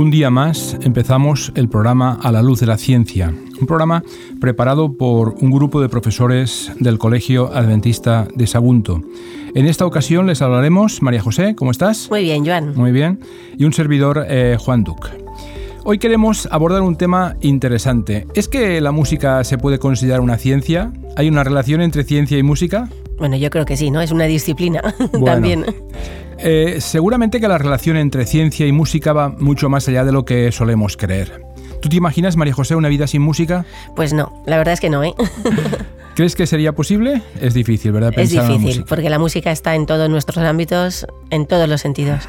Un día más empezamos el programa A la luz de la ciencia, un programa preparado por un grupo de profesores del Colegio Adventista de Sagunto. En esta ocasión les hablaremos, María José, ¿cómo estás? Muy bien, Joan. Muy bien. Y un servidor, eh, Juan Duc. Hoy queremos abordar un tema interesante. ¿Es que la música se puede considerar una ciencia? ¿Hay una relación entre ciencia y música? Bueno, yo creo que sí, ¿no? Es una disciplina también. Eh, seguramente que la relación entre ciencia y música va mucho más allá de lo que solemos creer. ¿Tú te imaginas, María José, una vida sin música? Pues no, la verdad es que no, ¿eh? ¿Crees que sería posible? Es difícil, ¿verdad? es difícil, porque la música está en todos nuestros ámbitos, en todos los sentidos.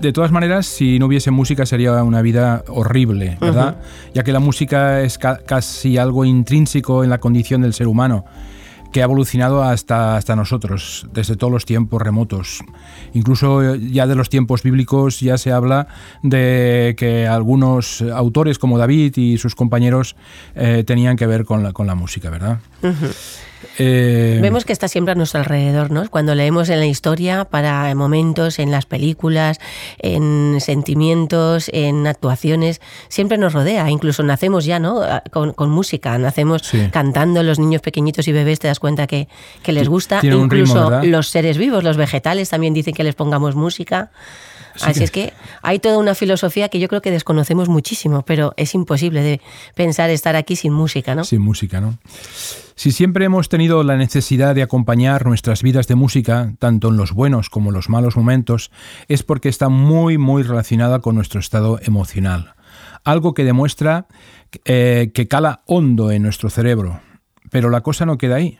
De todas maneras, si no hubiese música sería una vida horrible, ¿verdad? Ya que la música es casi algo intrínseco en la condición del ser humano que ha evolucionado hasta, hasta nosotros, desde todos los tiempos remotos. Incluso ya de los tiempos bíblicos ya se habla de que algunos autores como David y sus compañeros eh, tenían que ver con la, con la música, ¿verdad? Eh, Vemos que está siempre a nuestro alrededor, ¿no? Cuando leemos en la historia, para momentos, en las películas, en sentimientos, en actuaciones, siempre nos rodea. Incluso nacemos ya, ¿no? Con, música, nacemos cantando, los niños pequeñitos y bebés te das cuenta que, les gusta. Incluso los seres vivos, los vegetales también dicen que les pongamos música. Así es que hay toda una filosofía que yo creo que desconocemos muchísimo, pero es imposible de pensar estar aquí sin música, ¿no? Sin música, ¿no? Si siempre hemos tenido la necesidad de acompañar nuestras vidas de música, tanto en los buenos como en los malos momentos, es porque está muy, muy relacionada con nuestro estado emocional. Algo que demuestra eh, que cala hondo en nuestro cerebro. Pero la cosa no queda ahí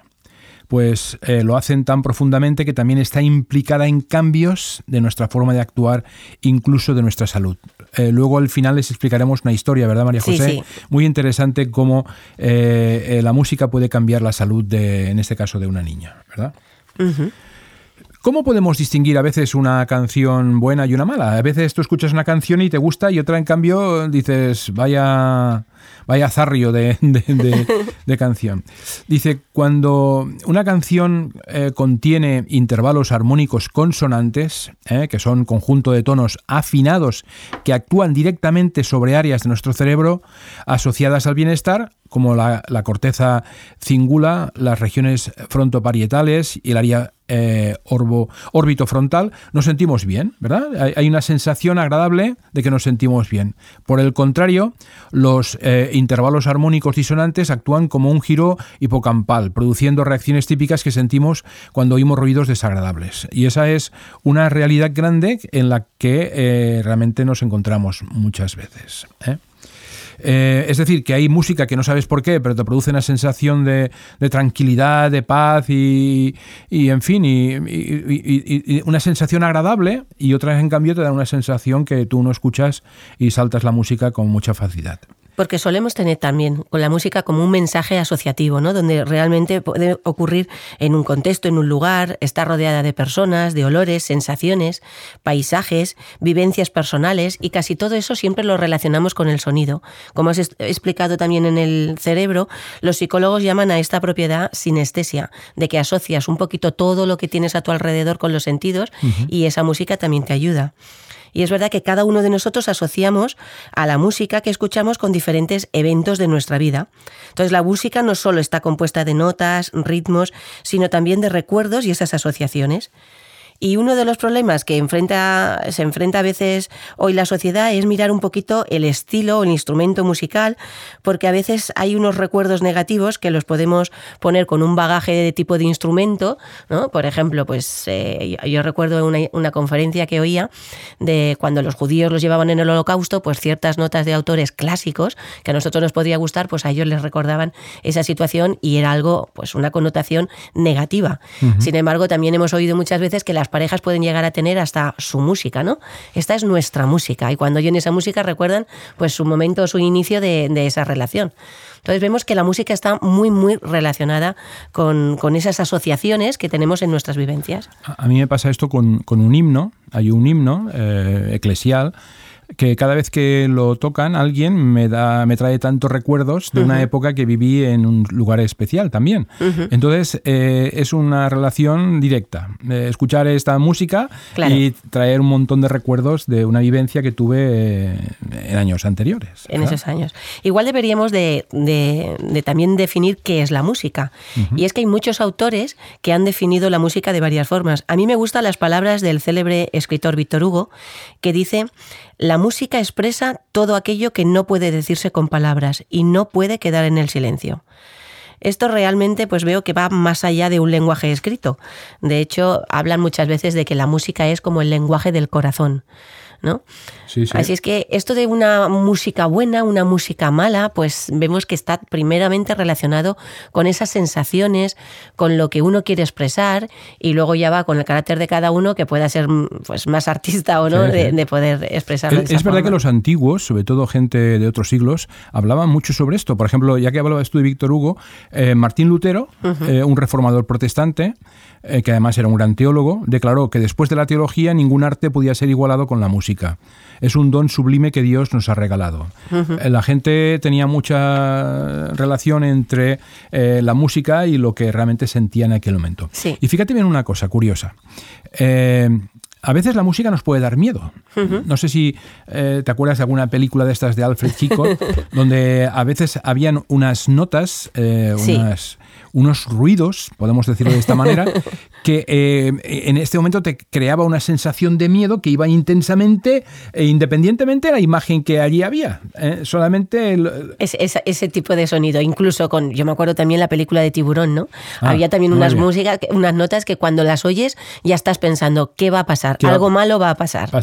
pues eh, lo hacen tan profundamente que también está implicada en cambios de nuestra forma de actuar, incluso de nuestra salud. Eh, luego al final les explicaremos una historia, ¿verdad, María José? Muy interesante cómo eh, la música puede cambiar la salud de, en este caso, de una niña, ¿verdad? ¿Cómo podemos distinguir a veces una canción buena y una mala? A veces tú escuchas una canción y te gusta y otra en cambio dices, vaya Vaya zarrio de, canción. Dice, cuando una canción eh, contiene intervalos armónicos consonantes, eh, que son conjunto de tonos afinados que actúan directamente sobre áreas de nuestro cerebro asociadas al bienestar, como la, corteza cingula, las regiones frontoparietales y el área eh, órbito frontal, nos sentimos bien, ¿verdad? Hay, una sensación agradable de que nos sentimos bien. Por el contrario, los eh, intervalos armónicos disonantes actúan como un giro hipocampal, produciendo reacciones típicas que sentimos cuando oímos ruidos desagradables. Y esa es una realidad grande en la que eh, realmente nos encontramos muchas veces. Eh, es decir, que hay música que no sabes por qué, pero te produce una sensación de, tranquilidad, de paz y, en fin, y, una sensación agradable y otras en cambio te dan una sensación que tú no escuchas y saltas la música con mucha facilidad. Porque solemos tener también con la música como un mensaje asociativo, ¿no? Donde realmente puede ocurrir en un contexto, en un lugar, está rodeada de personas, de olores, sensaciones, paisajes, vivencias personales y casi todo eso siempre lo relacionamos con el sonido. Como has explicado también en el cerebro, los psicólogos llaman a esta propiedad sinestesia, de que asocias un poquito todo lo que tienes a tu alrededor con los sentidos y esa música también te ayuda. Y es verdad que cada uno de nosotros asociamos a la música que escuchamos con diferentes eventos de nuestra vida. Entonces la música no solo está compuesta de notas, ritmos, sino también de recuerdos y esas asociaciones. Y uno de los problemas que enfrenta, se enfrenta a veces hoy la sociedad es mirar un poquito el estilo o el instrumento musical, porque a veces hay unos recuerdos negativos que los podemos poner con un bagaje de tipo de instrumento. ¿no? Por ejemplo, pues eh, yo recuerdo una, una conferencia que oía de cuando los judíos los llevaban en el holocausto, pues ciertas notas de autores clásicos que a nosotros nos podría gustar, pues a ellos les recordaban esa situación y era algo, pues una connotación negativa. Sin embargo, también hemos oído muchas veces que las parejas pueden llegar a tener hasta su música, ¿no? Esta es nuestra música y cuando oyen esa música recuerdan pues su momento, su inicio de, esa relación. Entonces vemos que la música está muy, muy relacionada con, esas asociaciones que tenemos en nuestras vivencias. A mí me pasa esto con, un himno hay un himno eh, eclesial que cada vez que lo tocan alguien me da me trae tantos recuerdos de una época que viví en un lugar especial también. Entonces eh, es una relación directa. Eh, escuchar esta música y traer un montón de recuerdos de una vivencia que tuve eh, en años anteriores. En esos años. Igual deberíamos de, también definir qué es la música. Y es que hay muchos autores que han definido la música de varias formas. A mí me gustan las palabras del célebre escritor Víctor Hugo, que dice la música expresa todo aquello que no puede decirse con palabras y no puede quedar en el silencio. Esto realmente pues veo que va más allá de un lenguaje escrito. De hecho, hablan muchas veces de que la música es como el lenguaje del corazón. ¿No? Así es que esto de una música buena, una música mala, pues vemos que está primeramente relacionado con esas sensaciones, con lo que uno quiere expresar y luego ya va con el carácter de cada uno que pueda ser pues, más artista o no de, poder expresarlo. Es, es verdad que los antiguos, sobre todo gente de otros siglos, hablaban mucho sobre esto. Por ejemplo, ya que hablabas tú de Víctor Hugo, eh, Martín Lutero, eh, un reformador protestante, eh, que además era un gran teólogo, declaró que después de la teología ningún arte podía ser igualado con la música. Es un don sublime que Dios nos ha regalado. Eh, la gente tenía mucha relación entre eh, la música y lo que realmente sentía en aquel momento. Y fíjate bien una cosa curiosa. a veces la música nos puede dar miedo. No sé si te acuerdas de alguna película de estas de Alfred Hitchcock, donde a veces habían unas notas, unas, unos ruidos, podemos decirlo de esta manera, que eh, en este momento te creaba una sensación de miedo que iba intensamente e independientemente de la imagen que allí había. ¿eh? solamente... ese tipo de sonido, incluso con, yo me acuerdo también la película de Tiburón, ¿no? Ah, había también unas músicas, unas notas que cuando las oyes ya estás pensando, ¿qué va a pasar? Algo malo va a pasar.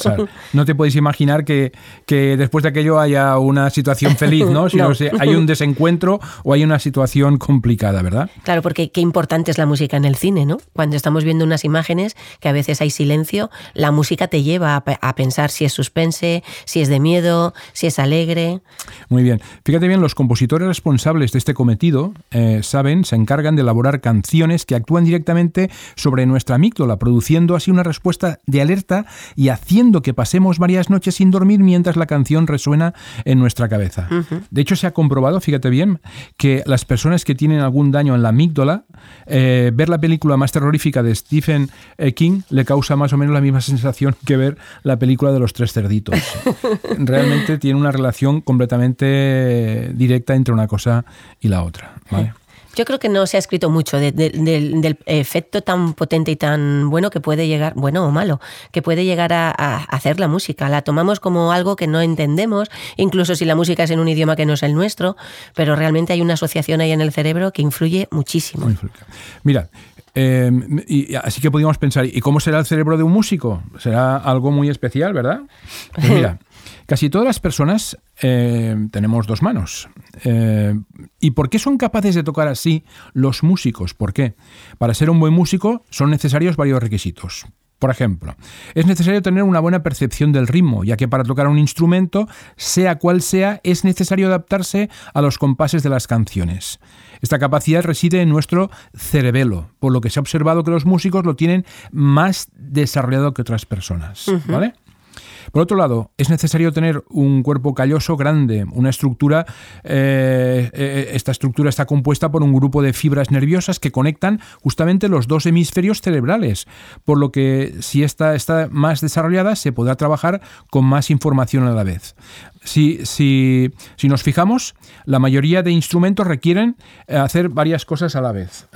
No te puedes imaginar que, que, después de aquello haya una situación feliz, ¿no? Sino hay un desencuentro o hay una situación complicada, ¿verdad? Claro, porque qué importante es la música en el cine, ¿no? Cuando estamos viendo unas imágenes que a veces hay silencio, la música te lleva a, pensar si es suspense, si es de miedo, si es alegre. Muy bien. Fíjate bien, los compositores responsables de este cometido eh, saben, se encargan de elaborar canciones que actúan directamente sobre nuestra amígdala, produciendo así una respuesta de alerta y haciendo que pasemos varias noches sin dormir mientras la canción resuena en nuestra cabeza. De hecho, se ha comprobado, fíjate bien, que las personas que tienen algún daño en la amígdala, eh, ver la película más terrorífica de Stephen eh, King le causa más o menos la misma sensación que ver la película de los tres cerditos. Realmente tiene una relación completamente directa entre una cosa y la otra. Yo creo que no se ha escrito mucho del efecto tan potente y tan bueno que puede llegar, bueno o malo, que puede llegar a, hacer la música. La tomamos como algo que no entendemos, incluso si la música es en un idioma que no es el nuestro, pero realmente hay una asociación ahí en el cerebro que influye muchísimo. Mira, em, y, así que podríamos pensar, ¿y cómo será el cerebro de un músico? Será algo muy especial, ¿verdad? Pues mira, Casi todas las personas eh, tenemos dos manos. Eh, ¿Y por qué son capaces de tocar así los músicos? ¿Por qué? Para ser un buen músico son necesarios varios requisitos. Por ejemplo, es necesario tener una buena percepción del ritmo, ya que para tocar un instrumento, sea cual sea, es necesario adaptarse a los compases de las canciones. Esta capacidad reside en nuestro cerebelo, por lo que se ha observado que los músicos lo tienen más desarrollado que otras personas. ¿Vale? Por otro lado, es necesario tener un cuerpo calloso grande, una estructura, eh, eh, esta estructura está compuesta por un grupo de fibras nerviosas que conectan justamente los dos hemisferios cerebrales, por lo que si esta está más desarrollada se podrá trabajar con más información a la vez. Si, si, si, nos fijamos, la mayoría de instrumentos requieren eh, hacer varias cosas a la vez.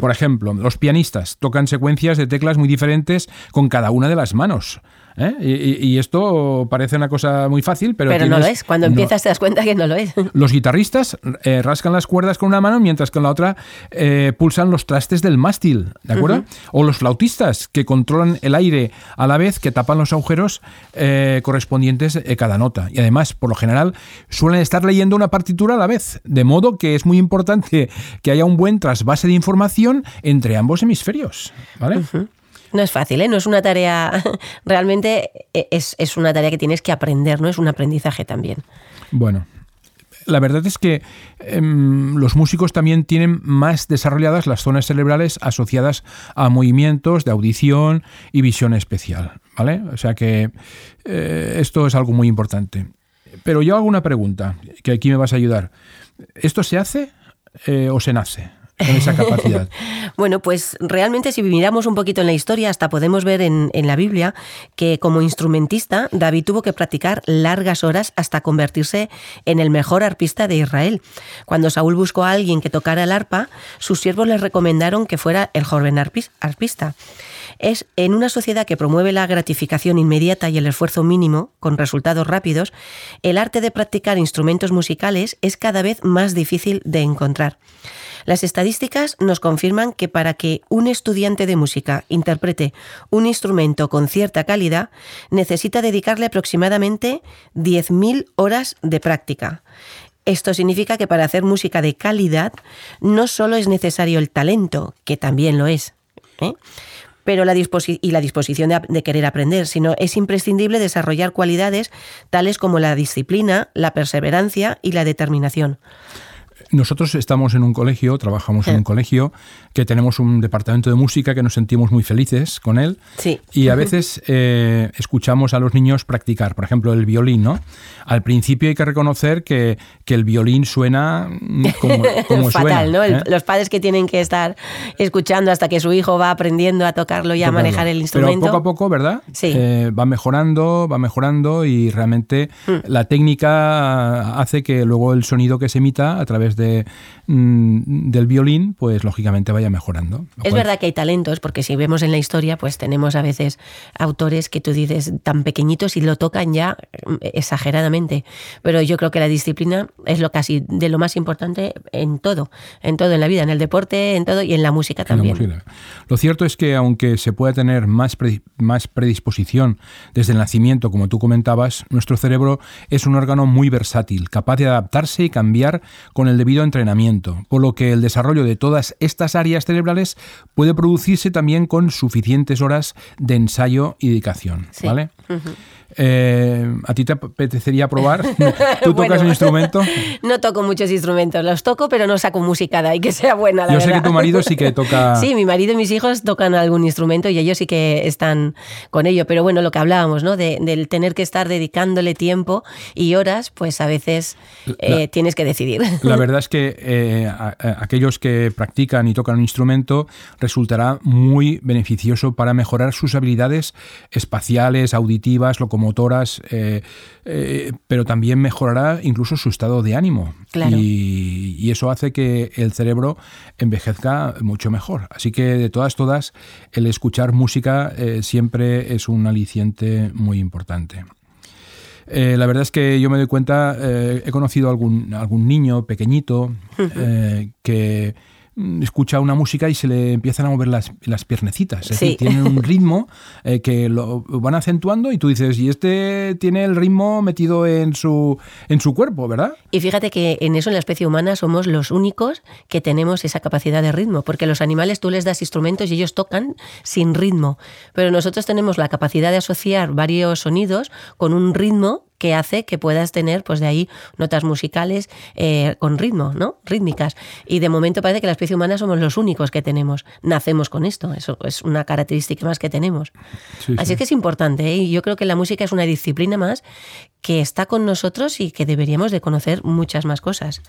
Por ejemplo, los pianistas tocan secuencias de teclas muy diferentes con cada una de las manos. ¿Eh? Y, esto parece una cosa muy fácil, pero... Pero no lo es. Cuando empiezas te das cuenta que no lo es. Los guitarristas eh, rascan las cuerdas con una mano mientras con la otra eh, pulsan los trastes del mástil, ¿de acuerdo? O los flautistas que controlan el aire a la vez que tapan los agujeros correspondientes a cada nota. Y además, por lo general, suelen estar leyendo una partitura a la vez, de modo que es muy importante que haya un buen trasvase de información entre ambos hemisferios, ¿vale? No es fácil, ¿eh? no es una tarea, realmente es, es una tarea que tienes que aprender, ¿no? Es un aprendizaje también. Bueno, la verdad es que em, los músicos también tienen más desarrolladas las zonas cerebrales asociadas a movimientos de audición y visión especial. ¿Vale? O sea que eh, esto es algo muy importante. Pero yo hago una pregunta, que aquí me vas a ayudar. ¿Esto se hace eh, o se nace? Con esa capacidad? bueno, pues realmente si miramos un poquito en la historia, hasta podemos ver en, la Biblia que como instrumentista David tuvo que practicar largas horas hasta convertirse en el mejor arpista de Israel. Cuando Saúl buscó a alguien que tocara el arpa, sus siervos les recomendaron que fuera el joven arpista es en una sociedad que promueve la gratificación inmediata y el esfuerzo mínimo, con resultados rápidos, el arte de practicar instrumentos musicales es cada vez más difícil de encontrar. Las estadísticas nos confirman que para que un estudiante de música interprete un instrumento con cierta calidad, necesita dedicarle aproximadamente 10.000 horas de práctica. Esto significa que para hacer música de calidad no solo es necesario el talento, que también lo es, ¿eh? Pero la y la disposición de, querer aprender, sino es imprescindible desarrollar cualidades tales como la disciplina, la perseverancia y la determinación. Nosotros estamos en un colegio, trabajamos en un colegio, que tenemos un departamento de música que nos sentimos muy felices con él. Sí. Y a veces eh, escuchamos a los niños practicar, por ejemplo, el violín, ¿no? Al principio hay que reconocer que, que el violín suena como, como Fatal, ¿no? ¿eh? Los padres que tienen que estar escuchando hasta que su hijo va aprendiendo a tocarlo y a manejar el instrumento. Pero poco a poco, ¿verdad? Sí. Eh, va mejorando, va mejorando y realmente hmm. la técnica hace que luego el sonido que se emita a través de, mm, del violín, pues lógicamente vaya mejorando. Es verdad que hay talentos, porque si vemos en la historia, pues tenemos a veces autores que tú dices tan pequeñitos y lo tocan ya mm, exageradamente. Pero yo creo que la disciplina es lo casi de lo más importante en todo, en todo, en la vida, en el deporte, en todo y en la música también. Lo cierto es que aunque se pueda tener más, más predisposición desde el nacimiento, como tú comentabas, nuestro cerebro es un órgano muy versátil, capaz de adaptarse y cambiar con el debido entrenamiento, por lo que el desarrollo de todas estas áreas cerebrales puede producirse también con suficientes horas de ensayo y dedicación. ¿vale? Eh, ¿A ti te apetecería probar? ¿Tú tocas un instrumento? No toco muchos instrumentos, los toco, pero no saco música de ahí que sea buena. La Yo sé que tu marido sí que toca. Sí, mi marido y mis hijos tocan algún instrumento y ellos sí que están con ello. Pero bueno, lo que hablábamos, ¿no? De, del tener que estar dedicándole tiempo y horas, pues a veces eh, tienes que decidir. La verdad es que eh, aquellos que practican y tocan un instrumento resultará muy beneficioso para mejorar sus habilidades espaciales, auditivas, locomotoras motoras, eh, eh, pero también mejorará incluso su estado de ánimo. Y, eso hace que el cerebro envejezca mucho mejor. Así que de todas, todas, el escuchar música siempre es un aliciente muy importante. La verdad es que yo me doy cuenta, he conocido algún, algún niño pequeñito que Mm, escucha una música y se le empiezan a mover las, las piernecitas. Es decir, tienen un ritmo eh, que lo van acentuando y tú dices, y este tiene el ritmo metido en su, en su cuerpo, ¿verdad? Y fíjate que en eso, en la especie humana, somos los únicos que tenemos esa capacidad de ritmo, porque los animales tú les das instrumentos y ellos tocan sin ritmo, pero nosotros tenemos la capacidad de asociar varios sonidos con un ritmo que hace que puedas tener, pues de ahí, notas musicales eh, con ritmo, ¿no? Rítmicas. Y de momento parece que la especie humana somos los únicos que tenemos. Nacemos con esto, eso es una característica más que tenemos. Así es que es importante, ¿eh? y yo creo que la música es una disciplina más que está con nosotros y que deberíamos de conocer muchas más cosas.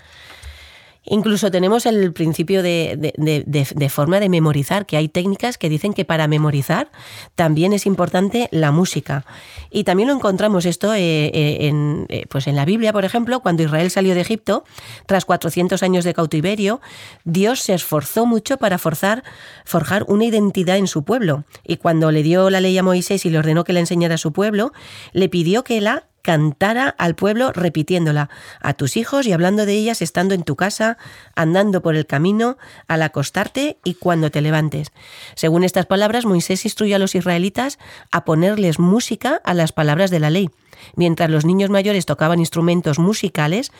Incluso tenemos el principio de, forma de memorizar, que hay técnicas que dicen que para memorizar también es importante la música. Y también lo encontramos esto eh, eh, en, eh, pues en la Biblia, por ejemplo, cuando Israel salió de Egipto, tras 400 años de cautiverio, Dios se esforzó mucho para forzar, forjar una identidad en su pueblo. Y cuando le dio la ley a Moisés y le ordenó que le enseñara a su pueblo, le pidió que la cantara al pueblo repitiéndola a tus hijos y hablando de ellas estando en tu casa, andando por el camino, al acostarte y cuando te levantes. Según estas palabras, Moisés instruyó a los israelitas a ponerles música a las palabras de la ley. Mientras los niños mayores tocaban instrumentos musicales,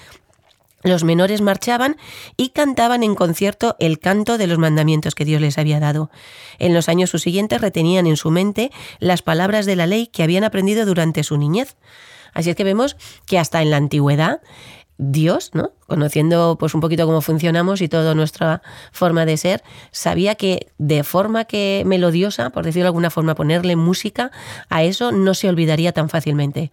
los menores marchaban y cantaban en concierto el canto de los mandamientos que Dios les había dado. En los años subsiguientes retenían en su mente las palabras de la ley que habían aprendido durante su niñez. Así es que vemos que hasta en la antigüedad Dios, ¿no? Conociendo pues un poquito cómo funcionamos y toda nuestra forma de ser, sabía que de forma que melodiosa, por decirlo de alguna forma, ponerle música a eso no se olvidaría tan fácilmente.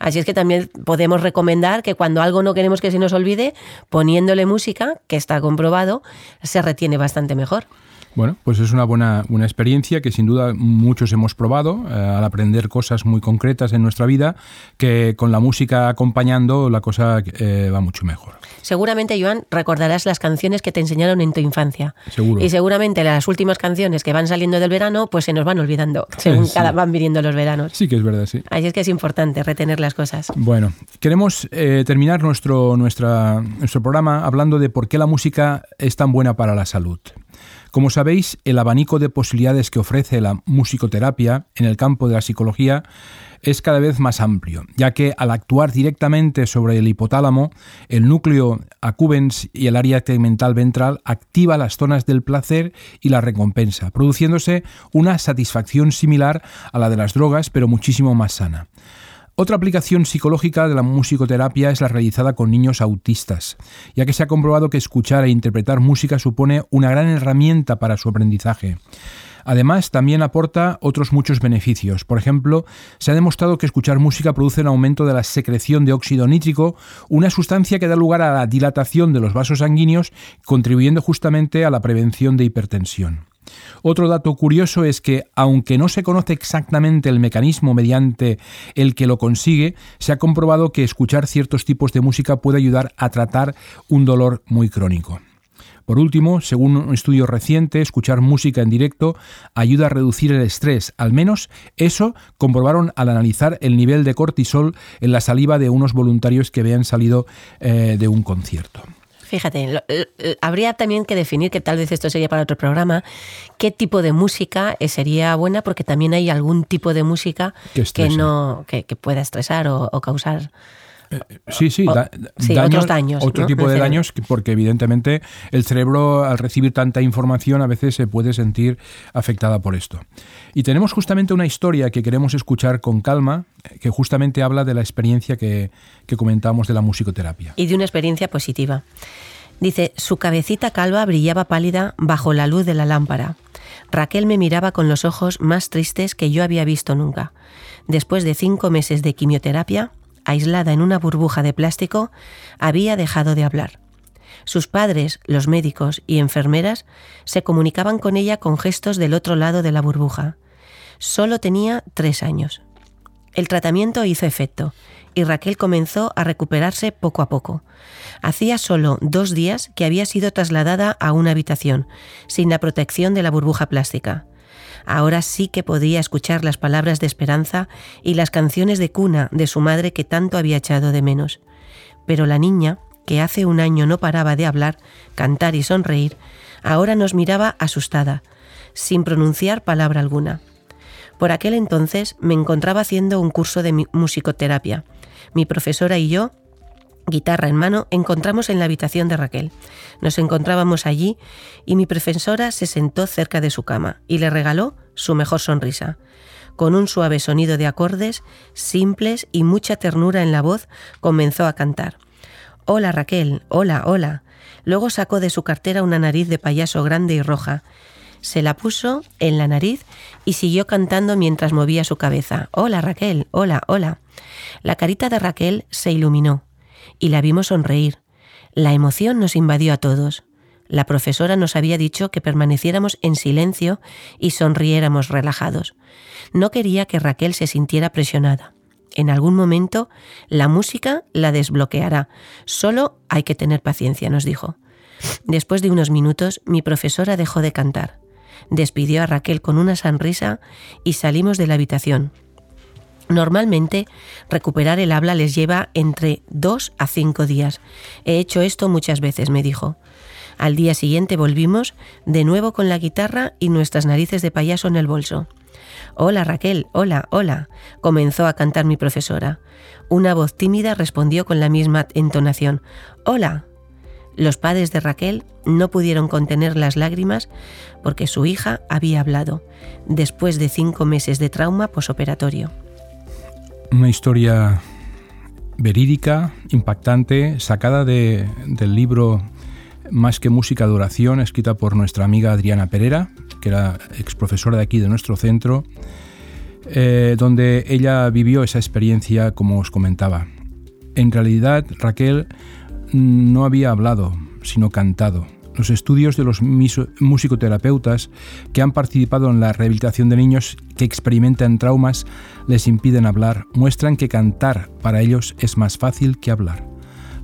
Así es que también podemos recomendar que cuando algo no queremos que se nos olvide, poniéndole música, que está comprobado, se retiene bastante mejor. Bueno, pues es una buena, una experiencia que sin duda muchos hemos probado eh, al aprender cosas muy concretas en nuestra vida, que con la música acompañando la cosa eh, va mucho mejor. Seguramente, Joan, recordarás las canciones que te enseñaron en tu infancia. Seguro. Y seguramente las últimas canciones que van saliendo del verano, pues se nos van olvidando según cada van viniendo los veranos. Sí que es verdad, sí. Así es que es importante retener las cosas. Bueno, queremos eh, terminar nuestro, nuestra, nuestro programa hablando de por qué la música es tan buena para la salud. Como sabéis, el abanico de posibilidades que ofrece la musicoterapia en el campo de la psicología es cada vez más amplio, ya que al actuar directamente sobre el hipotálamo, el núcleo accumbens y el área tegmental ventral activa las zonas del placer y la recompensa, produciéndose una satisfacción similar a la de las drogas, pero muchísimo más sana. Otra aplicación psicológica de la musicoterapia es la realizada con niños autistas, ya que se ha comprobado que escuchar e interpretar música supone una gran herramienta para su aprendizaje. Además, también aporta otros muchos beneficios. Por ejemplo, se ha demostrado que escuchar música produce un aumento de la secreción de óxido nítrico, una sustancia que da lugar a la dilatación de los vasos sanguíneos, contribuyendo justamente a la prevención de hipertensión. Otro dato curioso es que, aunque no se conoce exactamente el mecanismo mediante el que lo consigue, se ha comprobado que escuchar ciertos tipos de música puede ayudar a tratar un dolor muy crónico. Por último, según un estudio reciente, escuchar música en directo ayuda a reducir el estrés. Al menos eso comprobaron al analizar el nivel de cortisol en la saliva de unos voluntarios que habían salido eh, de un concierto. Fíjate, habría también que definir, que tal vez esto sería para otro programa, qué tipo de música eh, sería buena, porque también hay algún tipo de música que, no que, pueda estresar o, causar eh, sí, sí, otros daños. Otro tipo de daños, porque evidentemente el cerebro al recibir tanta información a veces se puede sentir afectada por esto. Y tenemos justamente una historia que queremos escuchar con calma, que justamente habla de la experiencia que, que comentamos de la musicoterapia. Y de una experiencia positiva. Dice, su cabecita calva brillaba pálida bajo la luz de la lámpara. Raquel me miraba con los ojos más tristes que yo había visto nunca. Después de cinco meses de quimioterapia, aislada en una burbuja de plástico, había dejado de hablar. Sus padres, los médicos y enfermeras se comunicaban con ella con gestos del otro lado de la burbuja. Solo tenía tres años. El tratamiento hizo efecto y Raquel comenzó a recuperarse poco a poco. Hacía solo dos días que había sido trasladada a una habitación, sin la protección de la burbuja plástica. Ahora sí que podía escuchar las palabras de esperanza y las canciones de cuna de su madre que tanto había echado de menos. Pero la niña, que hace un año no paraba de hablar, cantar y sonreír, ahora nos miraba asustada, sin pronunciar palabra alguna. Por aquel entonces me encontraba haciendo un curso de musicoterapia. Mi profesora y yo, guitarra en mano, encontramos en la habitación de Raquel. Nos encontrábamos allí y mi profesora se sentó cerca de su cama y le regaló su mejor sonrisa. Con un suave sonido de acordes, simples y mucha ternura en la voz, comenzó a cantar. Hola Raquel, hola, hola. Luego sacó de su cartera una nariz de payaso grande y roja se la puso en la nariz y siguió cantando mientras movía su cabeza. Hola Raquel, hola, hola. La carita de Raquel se iluminó y la vimos sonreír. La emoción nos invadió a todos. La profesora nos había dicho que permaneciéramos en silencio y sonriéramos relajados. No quería que Raquel se sintiera presionada. En algún momento la música la desbloqueará. Solo hay que tener paciencia, nos dijo. Después de unos minutos, mi profesora dejó de cantar despidió a Raquel con una sonrisa y salimos de la habitación. Normalmente, recuperar el habla les lleva entre dos a cinco días. He hecho esto muchas veces, me dijo. Al día siguiente volvimos, de nuevo con la guitarra y nuestras narices de payaso en el bolso. Hola Raquel, hola, hola, comenzó a cantar mi profesora. Una voz tímida respondió con la misma entonación. Hola, los padres de Raquel no pudieron contener las lágrimas porque su hija había hablado, después de cinco meses de trauma posoperatorio. Una historia verídica, impactante, sacada del libro Más que música de oración, escrita por nuestra amiga Adriana Pereira, que era ex profesora de aquí de nuestro centro, eh, donde ella vivió esa experiencia como os comentaba. En realidad, Raquel no había hablado, sino cantado. Los estudios de los musicoterapeutas que han participado en la rehabilitación de niños que experimentan traumas les impiden hablar, muestran que cantar para ellos es más fácil que hablar.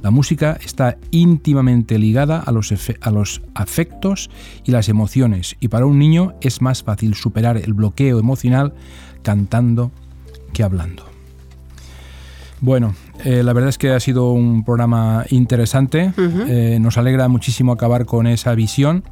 La música está íntimamente ligada a los, a los, afectos y las emociones y para un niño es más fácil superar el bloqueo emocional cantando que hablando. Bueno, eh, la verdad es que ha sido un programa interesante. Eh, nos alegra muchísimo acabar con esa visión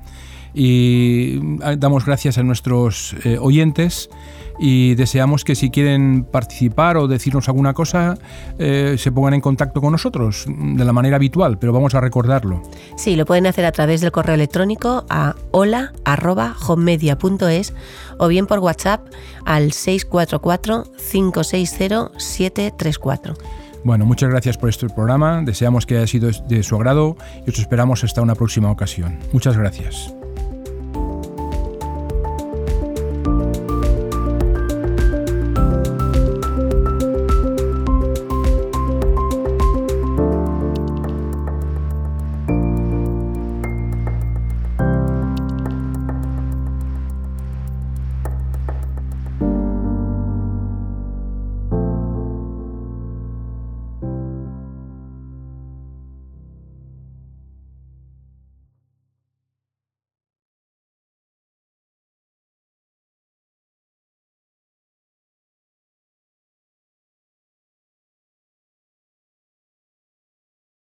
y ah, damos gracias a nuestros eh, oyentes y deseamos que si quieren participar o decirnos alguna cosa se pongan en contacto con nosotros de la manera habitual, pero vamos a recordarlo. Sí, lo pueden hacer a través del correo electrónico a hola@homemedia.es o bien por WhatsApp al 644 560 734. Bueno, muchas gracias por este programa, deseamos que haya sido de su agrado y os esperamos hasta una próxima ocasión. Muchas gracias.